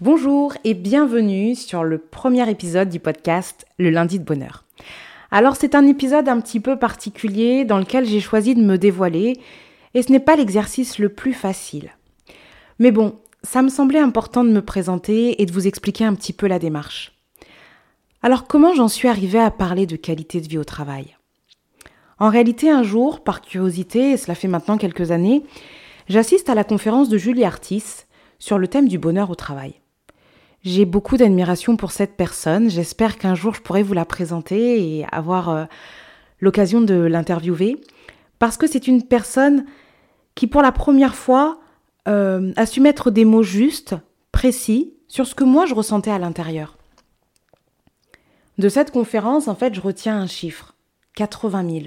Bonjour et bienvenue sur le premier épisode du podcast Le lundi de bonheur. Alors c'est un épisode un petit peu particulier dans lequel j'ai choisi de me dévoiler et ce n'est pas l'exercice le plus facile. Mais bon, ça me semblait important de me présenter et de vous expliquer un petit peu la démarche. Alors comment j'en suis arrivée à parler de qualité de vie au travail? En réalité, un jour, par curiosité, et cela fait maintenant quelques années, j'assiste à la conférence de Julie Artis sur le thème du bonheur au travail. J'ai beaucoup d'admiration pour cette personne. J'espère qu'un jour je pourrai vous la présenter et avoir euh, l'occasion de l'interviewer. Parce que c'est une personne qui, pour la première fois, euh, a su mettre des mots justes, précis, sur ce que moi je ressentais à l'intérieur. De cette conférence, en fait, je retiens un chiffre 80 000.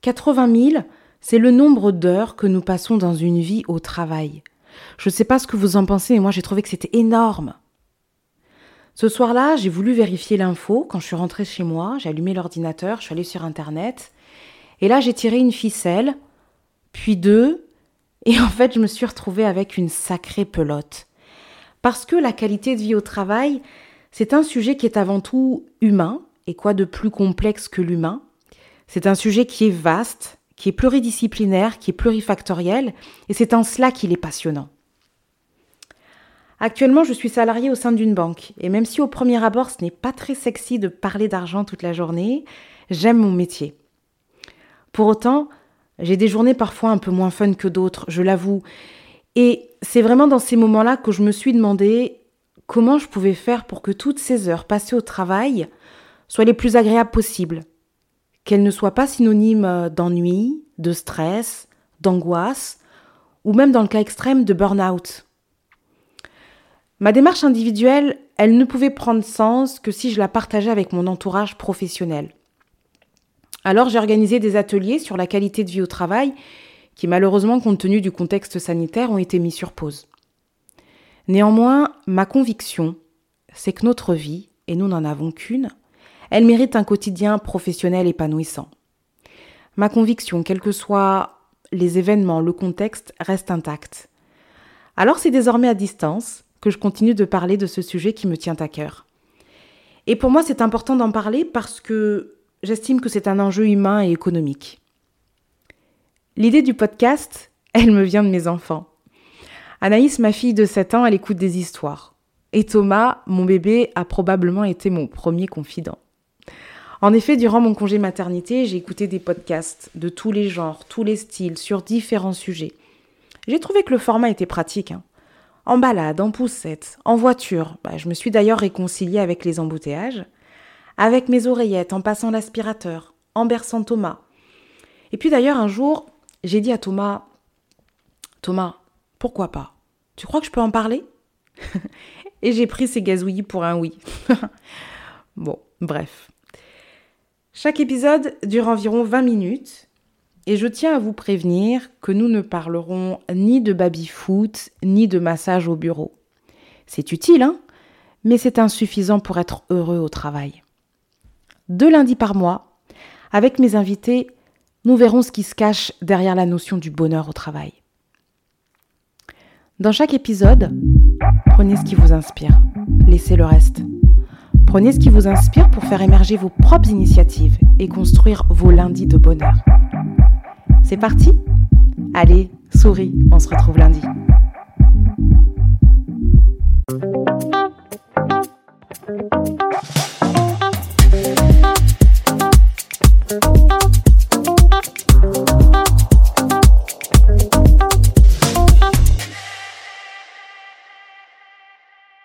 80 000, c'est le nombre d'heures que nous passons dans une vie au travail. Je ne sais pas ce que vous en pensez, mais moi j'ai trouvé que c'était énorme. Ce soir-là, j'ai voulu vérifier l'info. Quand je suis rentrée chez moi, j'ai allumé l'ordinateur, je suis allée sur Internet. Et là, j'ai tiré une ficelle, puis deux, et en fait, je me suis retrouvée avec une sacrée pelote. Parce que la qualité de vie au travail, c'est un sujet qui est avant tout humain, et quoi de plus complexe que l'humain. C'est un sujet qui est vaste, qui est pluridisciplinaire, qui est plurifactoriel, et c'est en cela qu'il est passionnant. Actuellement, je suis salariée au sein d'une banque, et même si au premier abord ce n'est pas très sexy de parler d'argent toute la journée, j'aime mon métier. Pour autant, j'ai des journées parfois un peu moins fun que d'autres, je l'avoue, et c'est vraiment dans ces moments-là que je me suis demandé comment je pouvais faire pour que toutes ces heures passées au travail soient les plus agréables possibles, qu'elle ne soit pas synonyme euh, d'ennui, de stress, d'angoisse, ou même dans le cas extrême de burn-out. Ma démarche individuelle, elle ne pouvait prendre sens que si je la partageais avec mon entourage professionnel. Alors j'ai organisé des ateliers sur la qualité de vie au travail qui malheureusement, compte tenu du contexte sanitaire, ont été mis sur pause. Néanmoins, ma conviction, c'est que notre vie, et nous n'en avons qu'une, elle mérite un quotidien professionnel épanouissant. Ma conviction, quels que soient les événements, le contexte, reste intacte. Alors c'est désormais à distance que je continue de parler de ce sujet qui me tient à cœur. Et pour moi, c'est important d'en parler parce que j'estime que c'est un enjeu humain et économique. L'idée du podcast, elle me vient de mes enfants. Anaïs, ma fille de 7 ans, elle écoute des histoires. Et Thomas, mon bébé, a probablement été mon premier confident. En effet, durant mon congé maternité, j'ai écouté des podcasts de tous les genres, tous les styles, sur différents sujets. J'ai trouvé que le format était pratique. Hein. En balade, en poussette, en voiture, bah, je me suis d'ailleurs réconciliée avec les embouteillages, avec mes oreillettes, en passant l'aspirateur, en berçant Thomas. Et puis d'ailleurs, un jour, j'ai dit à Thomas Thomas, pourquoi pas? Tu crois que je peux en parler? Et j'ai pris ses gazouillis pour un oui. bon, bref. Chaque épisode dure environ 20 minutes et je tiens à vous prévenir que nous ne parlerons ni de baby-foot ni de massage au bureau. C'est utile, hein Mais c'est insuffisant pour être heureux au travail. Deux lundis par mois, avec mes invités, nous verrons ce qui se cache derrière la notion du bonheur au travail. Dans chaque épisode, prenez ce qui vous inspire, laissez le reste. Prenez ce qui vous inspire pour faire émerger vos propres initiatives et construire vos lundis de bonheur. C'est parti? Allez, souris, on se retrouve lundi.